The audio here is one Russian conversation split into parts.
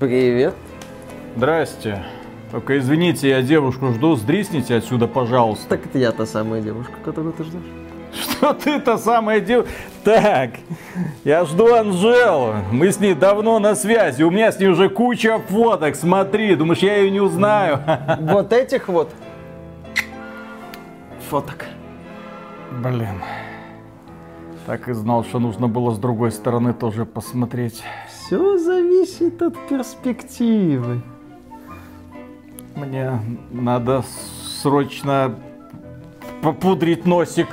Привет. Здрасте. Только извините, я девушку жду, сдрисните отсюда, пожалуйста. Так это я та самая девушка, которую ты ждешь. Что ты та самая девушка? Так, я жду Анжелу. Мы с ней давно на связи. У меня с ней уже куча фоток. Смотри, думаешь, я ее не узнаю? Вот этих вот фоток. Блин. Так и знал, что нужно было с другой стороны тоже посмотреть. Все зависит от перспективы. Мне надо срочно попудрить носик.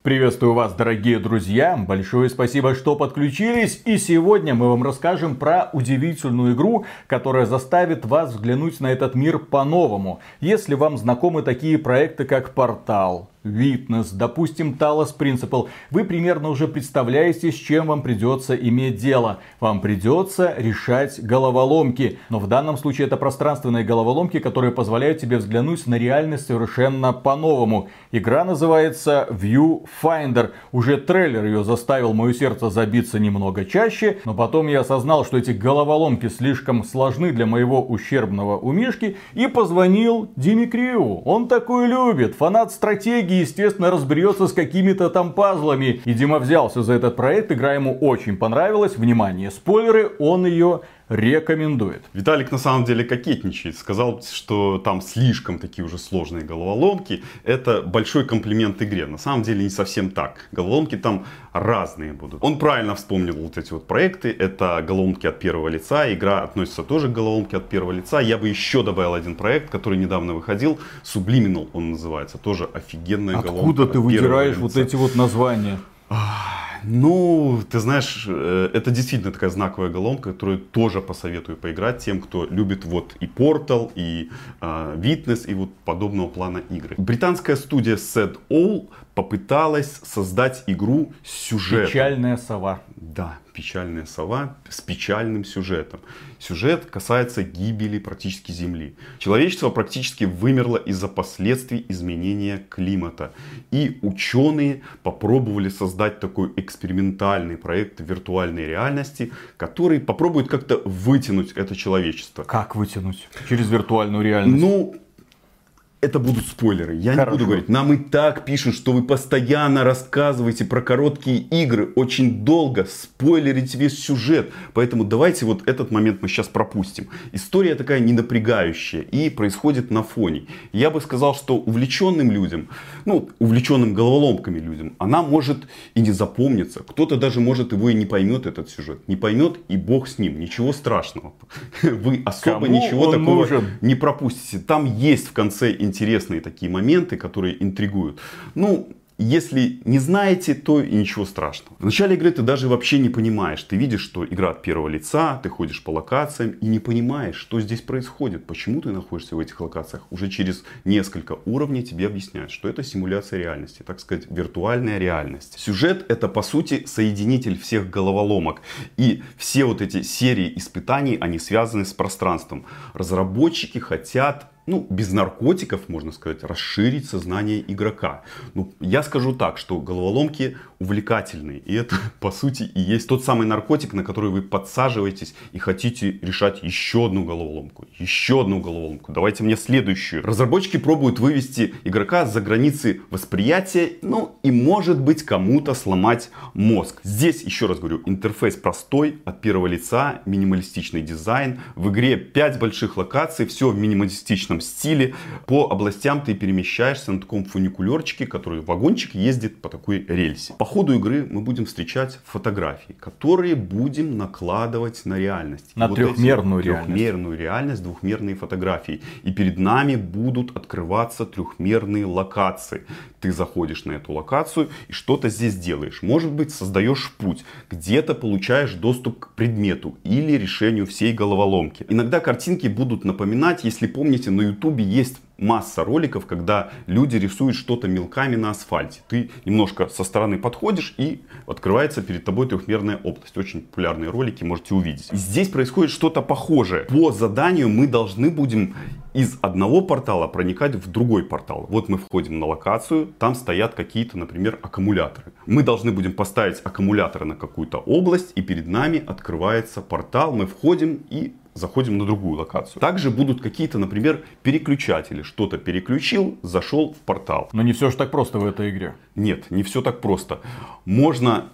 Приветствую вас, дорогие друзья! Большое спасибо, что подключились. И сегодня мы вам расскажем про удивительную игру, которая заставит вас взглянуть на этот мир по-новому. Если вам знакомы такие проекты, как Портал, Witness, допустим, Talos Principle, вы примерно уже представляете, с чем вам придется иметь дело. Вам придется решать головоломки. Но в данном случае это пространственные головоломки, которые позволяют тебе взглянуть на реальность совершенно по-новому. Игра называется Viewfinder. Уже трейлер ее заставил мое сердце забиться немного чаще, но потом я осознал, что эти головоломки слишком сложны для моего ущербного умишки и позвонил Диме Криу. Он такой любит, фанат стратегии естественно, разберется с какими-то там пазлами. И Дима взялся за этот проект, игра ему очень понравилась. Внимание, спойлеры, он ее рекомендует. Виталик на самом деле кокетничает. Сказал, что там слишком такие уже сложные головоломки. Это большой комплимент игре. На самом деле не совсем так. Головоломки там разные будут. Он правильно вспомнил вот эти вот проекты. Это головоломки от первого лица. Игра относится тоже к головоломке от первого лица. Я бы еще добавил один проект, который недавно выходил. Subliminal он называется. Тоже офигенная Откуда головоломка. Откуда ты выдираешь вот эти вот названия? Ну, ты знаешь, э, это действительно такая знаковая головоломка, которую тоже посоветую поиграть тем, кто любит вот и Portal, и э, Witness, и вот подобного плана игры. Британская студия Sad All попыталась создать игру с сюжетом. Печальная сова. Да, печальная сова с печальным сюжетом. Сюжет касается гибели практически Земли. Человечество практически вымерло из-за последствий изменения климата. И ученые попробовали создать такой экспериментальный проект виртуальной реальности, который попробует как-то вытянуть это человечество. Как вытянуть? Через виртуальную реальность? Ну, это будут спойлеры. Я Хорошо. не буду говорить. Нам и так пишут, что вы постоянно рассказываете про короткие игры очень долго, спойлерите весь сюжет. Поэтому давайте вот этот момент мы сейчас пропустим. История такая ненапрягающая и происходит на фоне. Я бы сказал, что увлеченным людям, ну, увлеченным головоломками людям, она может и не запомниться. Кто-то даже может его и не поймет этот сюжет. Не поймет и бог с ним. Ничего страшного. Вы особо Кому ничего такого нужен? не пропустите. Там есть в конце интересные такие моменты, которые интригуют. Ну, если не знаете, то и ничего страшного. В начале игры ты даже вообще не понимаешь. Ты видишь, что игра от первого лица, ты ходишь по локациям и не понимаешь, что здесь происходит, почему ты находишься в этих локациях. Уже через несколько уровней тебе объясняют, что это симуляция реальности, так сказать, виртуальная реальность. Сюжет это по сути соединитель всех головоломок. И все вот эти серии испытаний, они связаны с пространством. Разработчики хотят ну, без наркотиков, можно сказать, расширить сознание игрока. Ну, я скажу так, что головоломки увлекательные. И это, по сути, и есть тот самый наркотик, на который вы подсаживаетесь и хотите решать еще одну головоломку. Еще одну головоломку. Давайте мне следующую. Разработчики пробуют вывести игрока за границы восприятия, ну, и, может быть, кому-то сломать мозг. Здесь, еще раз говорю, интерфейс простой, от первого лица, минималистичный дизайн. В игре 5 больших локаций, все в минималистичном стиле. По областям ты перемещаешься на таком фуникулерчике, который вагончик ездит по такой рельсе. По ходу игры мы будем встречать фотографии, которые будем накладывать на реальность. На И трехмерную эти реальность. Трехмерную реальность, двухмерные фотографии. И перед нами будут открываться трехмерные локации. Ты заходишь на эту локацию и что-то здесь делаешь. Может быть, создаешь путь. Где-то получаешь доступ к предмету или решению всей головоломки. Иногда картинки будут напоминать, если помните, на ютубе есть масса роликов, когда люди рисуют что-то мелками на асфальте. Ты немножко со стороны подходишь и открывается перед тобой трехмерная область. Очень популярные ролики можете увидеть. Здесь происходит что-то похожее. По заданию мы должны будем из одного портала проникать в другой портал. Вот мы входим на локацию, там стоят какие-то, например, аккумуляторы. Мы должны будем поставить аккумуляторы на какую-то область, и перед нами открывается портал, мы входим и заходим на другую локацию. Также будут какие-то, например, переключатели. Что-то переключил, зашел в портал. Но не все же так просто в этой игре. Нет, не все так просто. Можно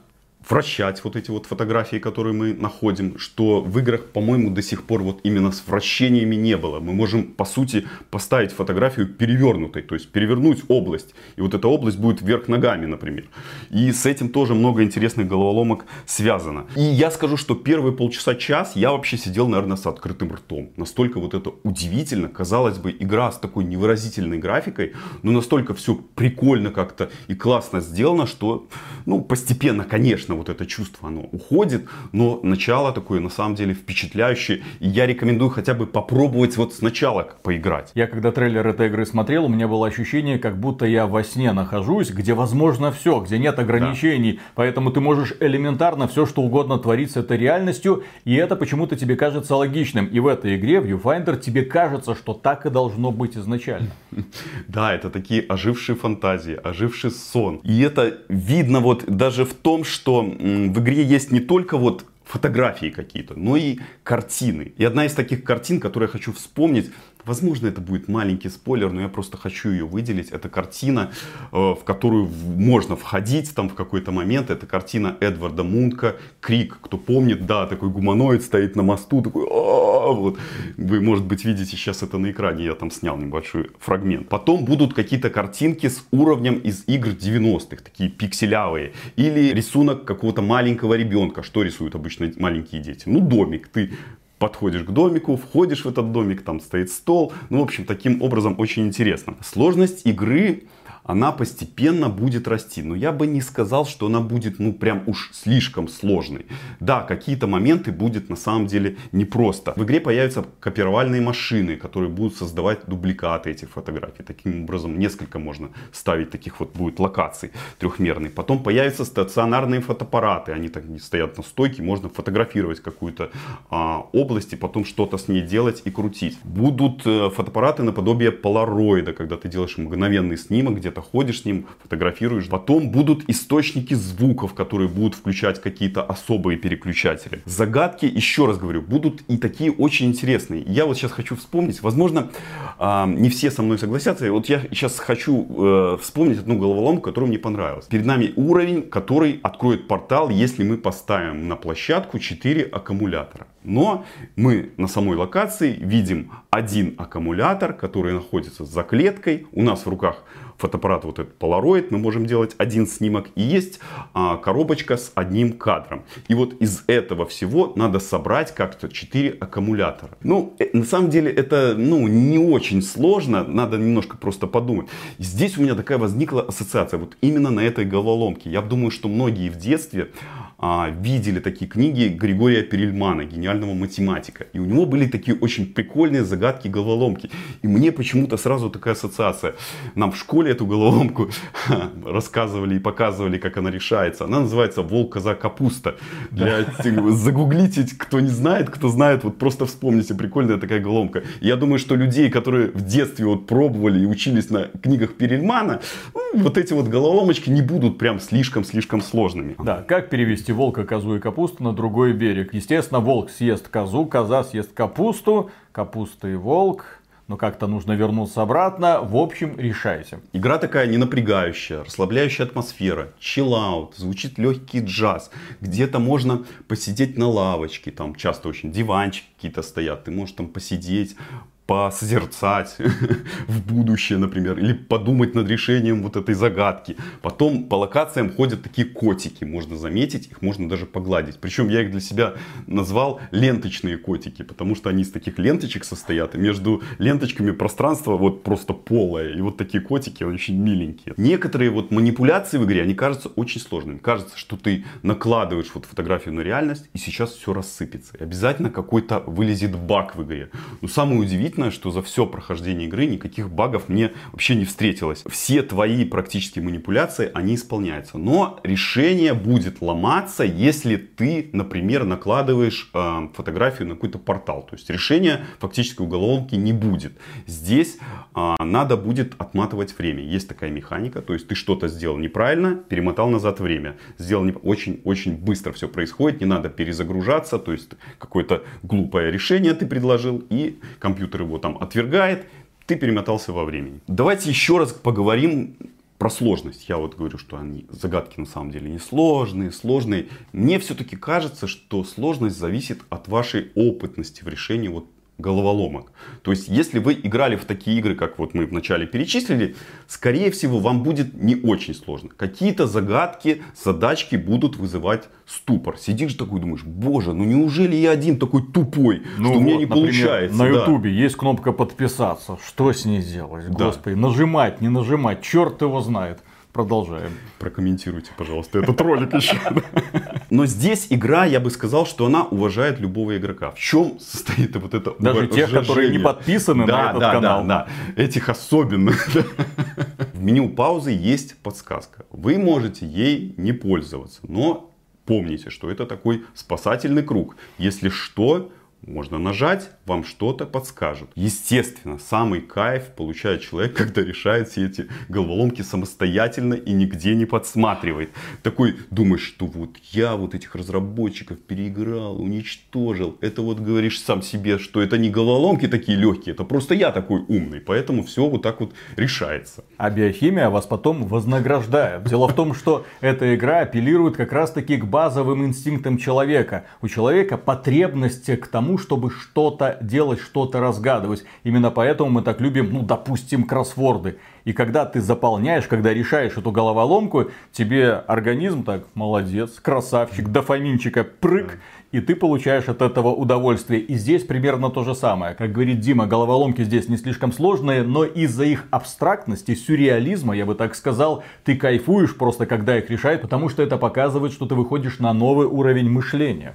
вращать вот эти вот фотографии, которые мы находим, что в играх, по-моему, до сих пор вот именно с вращениями не было. Мы можем, по сути, поставить фотографию перевернутой, то есть перевернуть область, и вот эта область будет вверх ногами, например. И с этим тоже много интересных головоломок связано. И я скажу, что первые полчаса-час я вообще сидел, наверное, с открытым ртом. Настолько вот это удивительно. Казалось бы, игра с такой невыразительной графикой, но настолько все прикольно как-то и классно сделано, что, ну, постепенно, конечно, конечно, вот это чувство, оно уходит, но начало такое, на самом деле, впечатляющее. И я рекомендую хотя бы попробовать вот сначала поиграть. Я когда трейлер этой игры смотрел, у меня было ощущение, как будто я во сне нахожусь, где возможно все, где нет ограничений. Да. Поэтому ты можешь элементарно все, что угодно творить с этой реальностью, и это почему-то тебе кажется логичным. И в этой игре, в Viewfinder, тебе кажется, что так и должно быть изначально. Да, это такие ожившие фантазии, оживший сон. И это видно вот даже в том, что в игре есть не только вот фотографии какие-то, но и картины. И одна из таких картин, которую я хочу вспомнить, Возможно, это будет маленький спойлер, но я просто хочу ее выделить. Это картина, э, в которую можно входить там в какой-то момент. Это картина Эдварда Мунка «Крик». Кто помнит, да, такой гуманоид стоит на мосту, такой вот. Вы, может быть, видите сейчас это на экране. Я там снял небольшой фрагмент. Потом будут какие-то картинки с уровнем из игр 90-х, такие пикселявые. Или рисунок какого-то маленького ребенка. Что рисуют обычно маленькие дети? Ну, домик. Ты подходишь к домику, входишь в этот домик, там стоит стол. Ну, в общем, таким образом очень интересно. Сложность игры она постепенно будет расти. Но я бы не сказал, что она будет, ну, прям уж слишком сложной. Да, какие-то моменты будет на самом деле непросто. В игре появятся копировальные машины, которые будут создавать дубликаты этих фотографий. Таким образом, несколько можно ставить таких вот будет локаций трехмерных. Потом появятся стационарные фотоаппараты. Они так стоят на стойке, можно фотографировать какую-то а, область и потом что-то с ней делать и крутить. Будут э, фотоаппараты наподобие полароида, когда ты делаешь мгновенный снимок, где где-то ходишь с ним, фотографируешь. Потом будут источники звуков, которые будут включать какие-то особые переключатели. Загадки, еще раз говорю, будут и такие очень интересные. Я вот сейчас хочу вспомнить, возможно, а, не все со мной согласятся. Вот я сейчас хочу э, вспомнить одну головоломку, которая мне понравилась. Перед нами уровень, который откроет портал, если мы поставим на площадку 4 аккумулятора. Но мы на самой локации видим один аккумулятор, который находится за клеткой. У нас в руках фотоаппарат вот этот Polaroid, мы можем делать один снимок. И есть а, коробочка с одним кадром. И вот из этого всего надо собрать как-то 4 аккумулятора. Ну, э, на самом деле это ну, не очень сложно, надо немножко просто подумать. Здесь у меня такая возникла ассоциация, вот именно на этой головоломке. Я думаю, что многие в детстве а, видели такие книги Григория Перельмана, гениального математика. И у него были такие очень прикольные загадки, головоломки. И мне почему-то сразу такая ассоциация. Нам в школе эту головоломку рассказывали и показывали, как она решается. Она называется «Волк, коза, капуста». Для, загуглите, кто не знает, кто знает, вот просто вспомните, прикольная такая головоломка. Я думаю, что людей, которые в детстве вот пробовали и учились на книгах Перельмана, ну, вот эти вот головоломочки не будут прям слишком-слишком сложными. Да, как перевести волка, козу и капусту на другой берег. Естественно, волк съест козу, коза съест капусту, капуста и волк. Но как-то нужно вернуться обратно. В общем, решайте. Игра такая не напрягающая, расслабляющая атмосфера, чиллаут, звучит легкий джаз. Где-то можно посидеть на лавочке, там часто очень диванчики какие-то стоят. Ты можешь там посидеть, посозерцать в будущее, например, или подумать над решением вот этой загадки. Потом по локациям ходят такие котики, можно заметить, их можно даже погладить. Причем я их для себя назвал ленточные котики, потому что они из таких ленточек состоят, и между ленточками пространство вот просто полое. И вот такие котики очень миленькие. Некоторые вот манипуляции в игре, они кажутся очень сложными. Кажется, что ты накладываешь вот фотографию на реальность, и сейчас все рассыпется. И обязательно какой-то вылезет баг в игре. Но самое удивительное, удивительное, что за все прохождение игры никаких багов мне вообще не встретилось. Все твои практически манипуляции, они исполняются. Но решение будет ломаться, если ты, например, накладываешь э, фотографию на какой-то портал. То есть решения фактически уголовки не будет. Здесь э, надо будет отматывать время. Есть такая механика. То есть ты что-то сделал неправильно, перемотал назад время. Сделал очень-очень быстро все происходит. Не надо перезагружаться. То есть какое-то глупое решение ты предложил и компьютер его там отвергает, ты перемотался во времени. Давайте еще раз поговорим про сложность. Я вот говорю, что они загадки на самом деле не сложные, сложные. Мне все-таки кажется, что сложность зависит от вашей опытности в решении вот головоломок. То есть, если вы играли в такие игры, как вот мы вначале перечислили, скорее всего, вам будет не очень сложно. Какие-то загадки, задачки будут вызывать ступор. Сидишь такой, думаешь, боже, ну неужели я один такой тупой, ну что вот, у меня не например, получается. На ютубе да. есть кнопка подписаться. Что с ней делать? Да. Господи, нажимать, не нажимать, черт его знает. Продолжаем. Прокомментируйте, пожалуйста, этот ролик еще. Но здесь игра, я бы сказал, что она уважает любого игрока. В чем состоит вот это Даже тех, которые не подписаны да, на этот да, канал. Да, да, этих особенных. В меню паузы есть подсказка. Вы можете ей не пользоваться, но помните, что это такой спасательный круг. Если что, можно нажать, вам что-то подскажут. Естественно, самый кайф получает человек, когда решает все эти головоломки самостоятельно и нигде не подсматривает. Такой думаешь, что вот я вот этих разработчиков переиграл, уничтожил. Это вот говоришь сам себе, что это не головоломки такие легкие, это просто я такой умный. Поэтому все вот так вот решается. А биохимия вас потом вознаграждает. Дело в том, что эта игра апеллирует как раз таки к базовым инстинктам человека. У человека потребность к тому, чтобы что-то делать, что-то разгадывать. Именно поэтому мы так любим, ну, допустим, кроссворды. И когда ты заполняешь, когда решаешь эту головоломку, тебе организм так, молодец, красавчик, дофаминчика, прыг, и ты получаешь от этого удовольствие. И здесь примерно то же самое. Как говорит Дима, головоломки здесь не слишком сложные, но из-за их абстрактности, сюрреализма, я бы так сказал, ты кайфуешь просто, когда их решают, потому что это показывает, что ты выходишь на новый уровень мышления.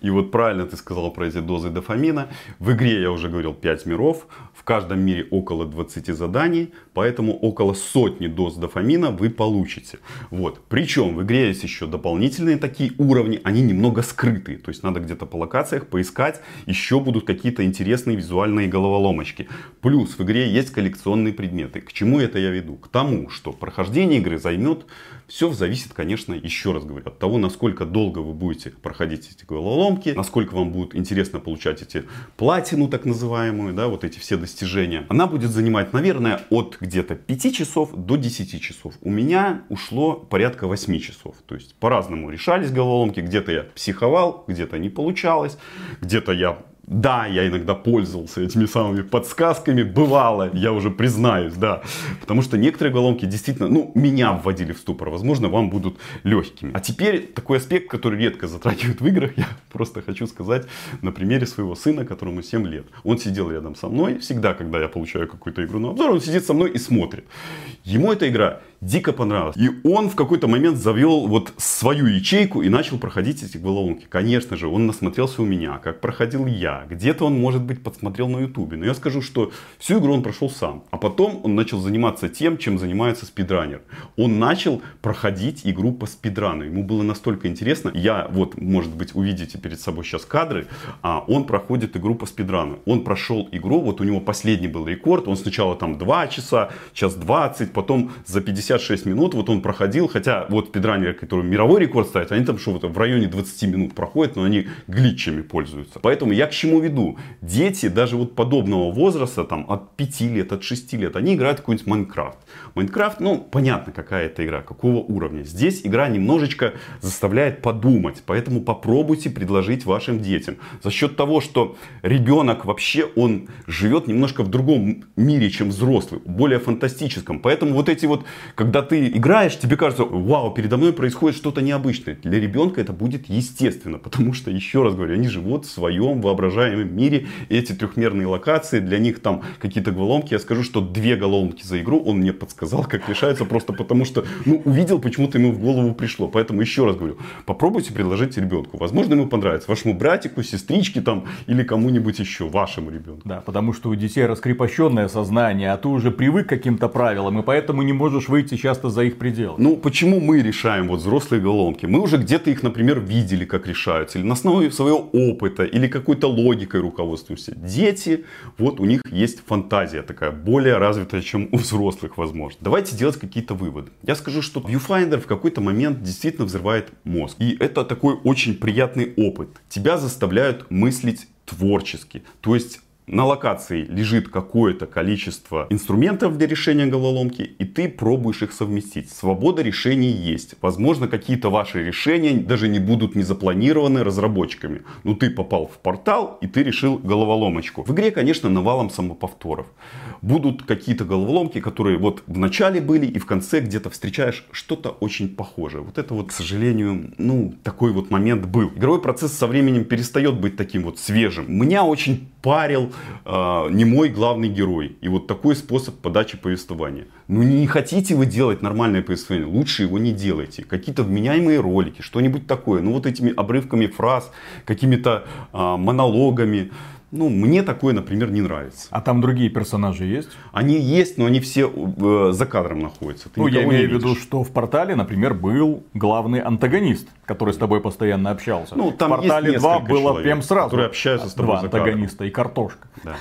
И вот правильно ты сказал про эти дозы дофамина. В игре, я уже говорил, 5 миров. Каждом мире около 20 заданий, поэтому около сотни доз дофамина вы получите. Вот. Причем в игре есть еще дополнительные такие уровни, они немного скрыты открытые. То есть надо где-то по локациях поискать, еще будут какие-то интересные визуальные головоломочки. Плюс в игре есть коллекционные предметы. К чему это я веду? К тому, что прохождение игры займет все зависит, конечно, еще раз говорю, от того, насколько долго вы будете проходить эти головоломки, насколько вам будет интересно получать эти платину, так называемую, да, вот эти все достижения. Она будет занимать, наверное, от где-то 5 часов до 10 часов. У меня ушло порядка 8 часов. То есть по-разному решались головоломки. Где-то я психовал, где-то не получалось, где-то я да, я иногда пользовался этими самыми подсказками, бывало, я уже признаюсь, да. Потому что некоторые головоломки действительно, ну, меня вводили в ступор, возможно, вам будут легкими. А теперь такой аспект, который редко затрагивают в играх, я просто хочу сказать на примере своего сына, которому 7 лет. Он сидел рядом со мной, всегда, когда я получаю какую-то игру на обзор, он сидит со мной и смотрит. Ему эта игра дико понравилось. И он в какой-то момент завел вот свою ячейку и начал проходить эти головоломки. Конечно же, он насмотрелся у меня, как проходил я. Где-то он, может быть, подсмотрел на ютубе. Но я скажу, что всю игру он прошел сам. А потом он начал заниматься тем, чем занимается спидранер. Он начал проходить игру по спидрану. Ему было настолько интересно. Я вот, может быть, увидите перед собой сейчас кадры. А он проходит игру по спидрану. Он прошел игру, вот у него последний был рекорд. Он сначала там 2 часа, час 20, потом за 50 56 минут вот он проходил, хотя вот спидранеры, которые мировой рекорд ставят, они там что вот в районе 20 минут проходят, но они глитчами пользуются. Поэтому я к чему веду? Дети даже вот подобного возраста, там от 5 лет, от 6 лет, они играют какой-нибудь Майнкрафт. Майнкрафт, ну, понятно, какая это игра, какого уровня. Здесь игра немножечко заставляет подумать, поэтому попробуйте предложить вашим детям. За счет того, что ребенок вообще, он живет немножко в другом мире, чем взрослый, более фантастическом. Поэтому вот эти вот когда ты играешь, тебе кажется, вау, передо мной происходит что-то необычное. Для ребенка это будет естественно, потому что, еще раз говорю, они живут в своем воображении воображаемом мире. Эти трехмерные локации, для них там какие-то головоломки. Я скажу, что две головоломки за игру он мне подсказал, как решается, просто потому что, ну, увидел, почему-то ему в голову пришло. Поэтому еще раз говорю, попробуйте предложить ребенку. Возможно, ему понравится. Вашему братику, сестричке там или кому-нибудь еще, вашему ребенку. Да, потому что у детей раскрепощенное сознание, а ты уже привык к каким-то правилам, и поэтому не можешь выйти часто за их пределы. Ну, почему мы решаем вот взрослые головоломки? Мы уже где-то их, например, видели, как решаются, или на основе своего опыта, или какой-то логикой руководствуемся. Дети, вот у них есть фантазия такая, более развитая, чем у взрослых, возможно. Давайте делать какие-то выводы. Я скажу, что Viewfinder в какой-то момент действительно взрывает мозг. И это такой очень приятный опыт. Тебя заставляют мыслить творчески. То есть на локации лежит какое-то количество инструментов для решения головоломки, и ты пробуешь их совместить. Свобода решений есть. Возможно, какие-то ваши решения даже не будут не запланированы разработчиками. Но ты попал в портал, и ты решил головоломочку. В игре, конечно, навалом самоповторов. Будут какие-то головоломки, которые вот в начале были, и в конце где-то встречаешь что-то очень похожее. Вот это вот, к сожалению, ну, такой вот момент был. Игровой процесс со временем перестает быть таким вот свежим. Меня очень парил э, не мой главный герой. И вот такой способ подачи повествования. Ну не хотите вы делать нормальное повествование, лучше его не делайте. Какие-то вменяемые ролики, что-нибудь такое. Ну вот этими обрывками фраз, какими-то э, монологами. Ну, мне такое, например, не нравится. А там другие персонажи есть? Они есть, но они все э, за кадром находятся. Ты ну, я имею в виду, что в портале, например, был главный антагонист, который с тобой постоянно общался. Ну, там в портале есть 2 было человек, прям сразу. Которые общаются с тобой Два антагониста и картошка. Да.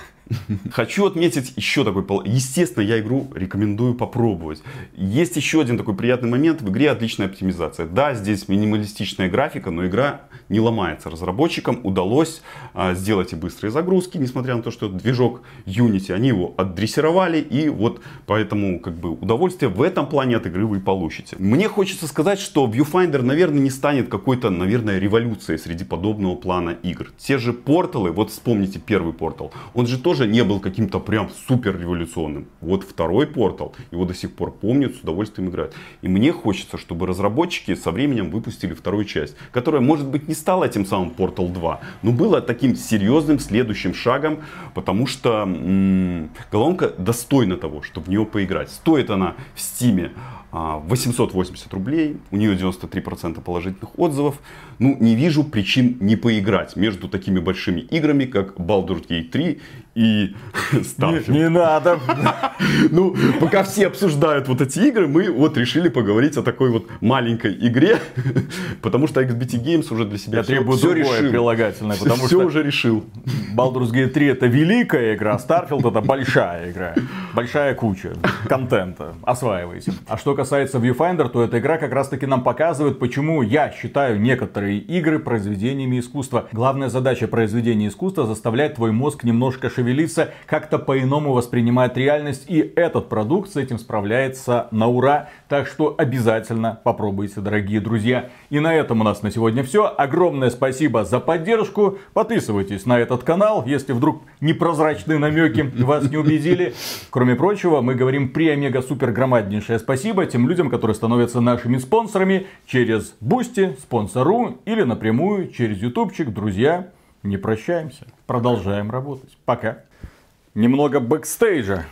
Хочу отметить еще такой, естественно, я игру рекомендую попробовать. Есть еще один такой приятный момент, в игре отличная оптимизация. Да, здесь минималистичная графика, но игра не ломается. Разработчикам удалось а, сделать и быстрые загрузки, несмотря на то, что движок Unity, они его отдрессировали, и вот поэтому как бы удовольствие в этом плане от игры вы получите. Мне хочется сказать, что Viewfinder, наверное, не станет какой-то, наверное, революцией среди подобного плана игр. Те же порталы, вот вспомните первый портал, он же тоже не был каким-то прям супер революционным. Вот второй портал, его до сих пор помнят, с удовольствием играют. И мне хочется, чтобы разработчики со временем выпустили вторую часть, которая, может быть, не стала этим самым Portal 2, но была таким серьезным следующим шагом, потому что м- головоломка достойна того, чтобы в нее поиграть. Стоит она в Стиме 880 рублей, у нее 93% положительных отзывов. Ну, не вижу причин не поиграть между такими большими играми, как Baldur's Gate 3 и Starfield. Не надо. Ну, пока все обсуждают вот эти игры, мы вот решили поговорить о такой вот маленькой игре, потому что XBT Games уже для себя Я все, требую все другое прилагательное, потому все что уже решил. Baldur's Gate 3 это великая игра, Starfield это большая игра. Большая куча контента. Осваивайте. А что касается Viewfinder, то эта игра как раз таки нам показывает, почему я считаю некоторые игры произведениями искусства. Главная задача произведения искусства заставлять твой мозг немножко шевелиться, как-то по-иному воспринимать реальность. И этот продукт с этим справляется на ура. Так что обязательно попробуйте, дорогие друзья. И на этом у нас на сегодня все. Огромное спасибо за поддержку. Подписывайтесь на этот канал, если вдруг непрозрачные намеки вас не убедили. Кроме прочего, мы говорим премега супер громаднейшее спасибо тем людям, которые становятся нашими спонсорами через Boosty, спонсору или напрямую через ютубчик. Друзья, не прощаемся. Продолжаем работать. Пока. Немного бэкстейджа.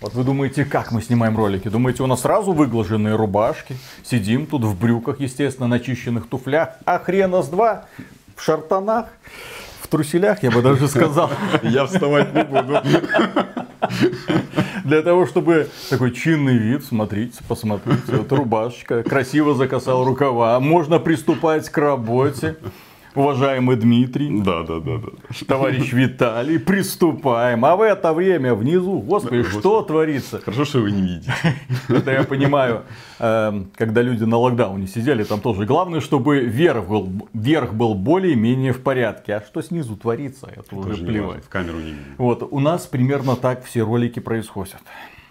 Вот вы думаете, как мы снимаем ролики? Думаете, у нас сразу выглаженные рубашки? Сидим тут в брюках, естественно, начищенных туфлях. А хрена с два в шартанах, в труселях, я бы даже сказал. Я вставать не буду. Для того, чтобы такой чинный вид, смотрите, посмотрите, вот рубашечка, красиво закасал рукава, можно приступать к работе. Уважаемый Дмитрий, Да, да, да, да. товарищ Виталий, приступаем. А в это время внизу, господи, Господи. что творится? Хорошо, что вы не видите. Это я понимаю, эм, когда люди на локдауне сидели, там тоже главное, чтобы верх был, верх был более-менее в порядке. А что снизу творится, это уже плевать. В камеру не видно. Вот, у нас примерно так все ролики происходят.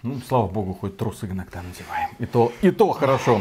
Ну, слава богу, хоть трусы иногда надеваем. И то, и то хорошо.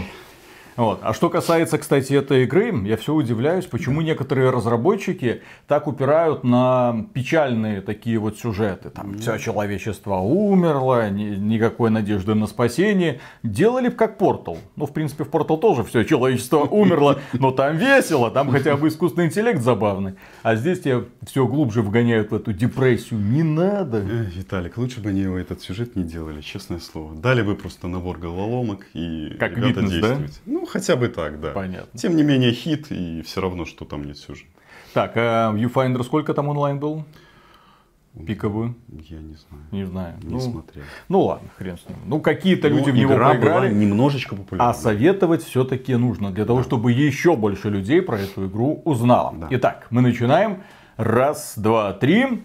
Вот. А что касается, кстати, этой игры, я все удивляюсь, почему некоторые разработчики так упирают на печальные такие вот сюжеты. Там все человечество умерло, ни- никакой надежды на спасение. Делали бы как Портал. Ну, в принципе, в Портал тоже все человечество умерло, но там весело, там хотя бы искусственный интеллект забавный. А здесь тебя все глубже вгоняют в эту депрессию. Не надо. Эх, Виталик, лучше бы они этот сюжет не делали, честное слово. Дали бы просто набор головоломок и Как ребята Witness, да? действуйте. Ну, хотя бы так, да. Понятно. Тем не менее, хит, и все равно, что там нет сюжета. Так, а Viewfinder сколько там онлайн был? Пиковую? Я не знаю. Не знаю. Не ну, смотрел. ну ладно, хрен с ним. Ну какие-то Но люди в него поиграли. немножечко популярна. А советовать все-таки нужно, для того, чтобы еще больше людей про эту игру узнало. Да. Итак, мы начинаем. Раз, два, три.